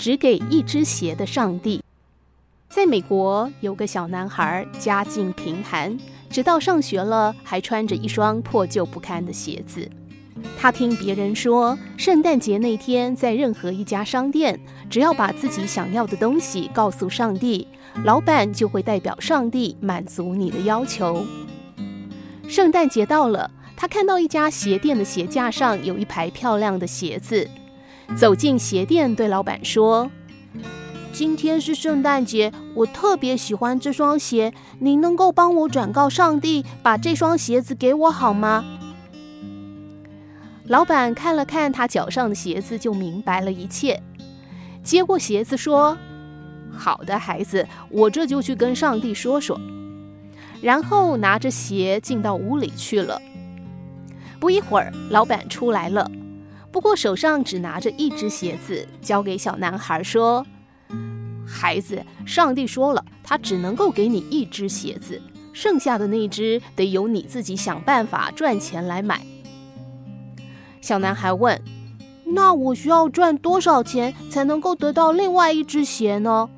只给一只鞋的上帝。在美国，有个小男孩，家境贫寒，直到上学了还穿着一双破旧不堪的鞋子。他听别人说，圣诞节那天在任何一家商店，只要把自己想要的东西告诉上帝，老板就会代表上帝满足你的要求。圣诞节到了，他看到一家鞋店的鞋架上有一排漂亮的鞋子，走进鞋店，对老板说。今天是圣诞节，我特别喜欢这双鞋。您能够帮我转告上帝，把这双鞋子给我好吗？老板看了看他脚上的鞋子，就明白了一切。接过鞋子说：“好的，孩子，我这就去跟上帝说说。”然后拿着鞋进到屋里去了。不一会儿，老板出来了，不过手上只拿着一只鞋子，交给小男孩说。孩子，上帝说了，他只能够给你一只鞋子，剩下的那只得由你自己想办法赚钱来买。小男孩问：“那我需要赚多少钱才能够得到另外一只鞋呢？”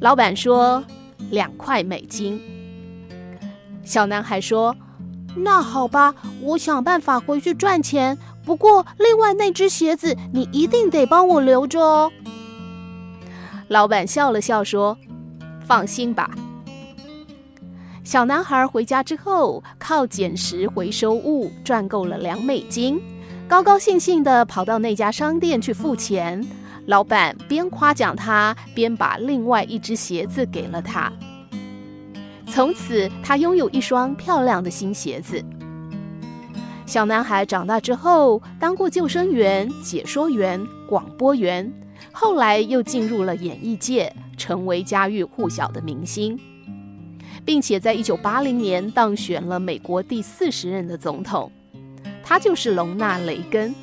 老板说：“两块美金。”小男孩说：“那好吧，我想办法回去赚钱。不过，另外那只鞋子你一定得帮我留着哦。”老板笑了笑说：“放心吧。”小男孩回家之后，靠捡拾回收物赚够了两美金，高高兴兴地跑到那家商店去付钱。老板边夸奖他，边把另外一只鞋子给了他。从此，他拥有一双漂亮的新鞋子。小男孩长大之后，当过救生员、解说员、广播员。后来又进入了演艺界，成为家喻户晓的明星，并且在一九八零年当选了美国第四十任的总统。他就是隆纳·雷根。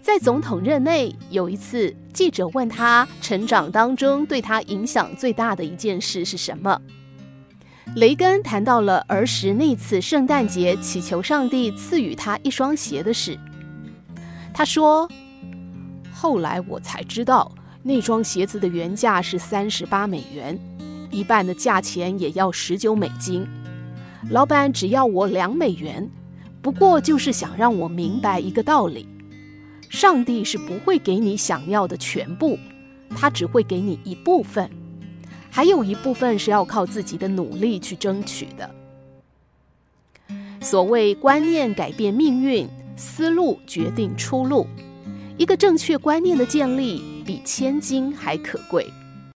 在总统任内，有一次记者问他，成长当中对他影响最大的一件事是什么？雷根谈到了儿时那次圣诞节祈求上帝赐予他一双鞋的事。他说。后来我才知道，那双鞋子的原价是三十八美元，一半的价钱也要十九美金。老板只要我两美元，不过就是想让我明白一个道理：上帝是不会给你想要的全部，他只会给你一部分，还有一部分是要靠自己的努力去争取的。所谓观念改变命运，思路决定出路。一个正确观念的建立，比千金还可贵。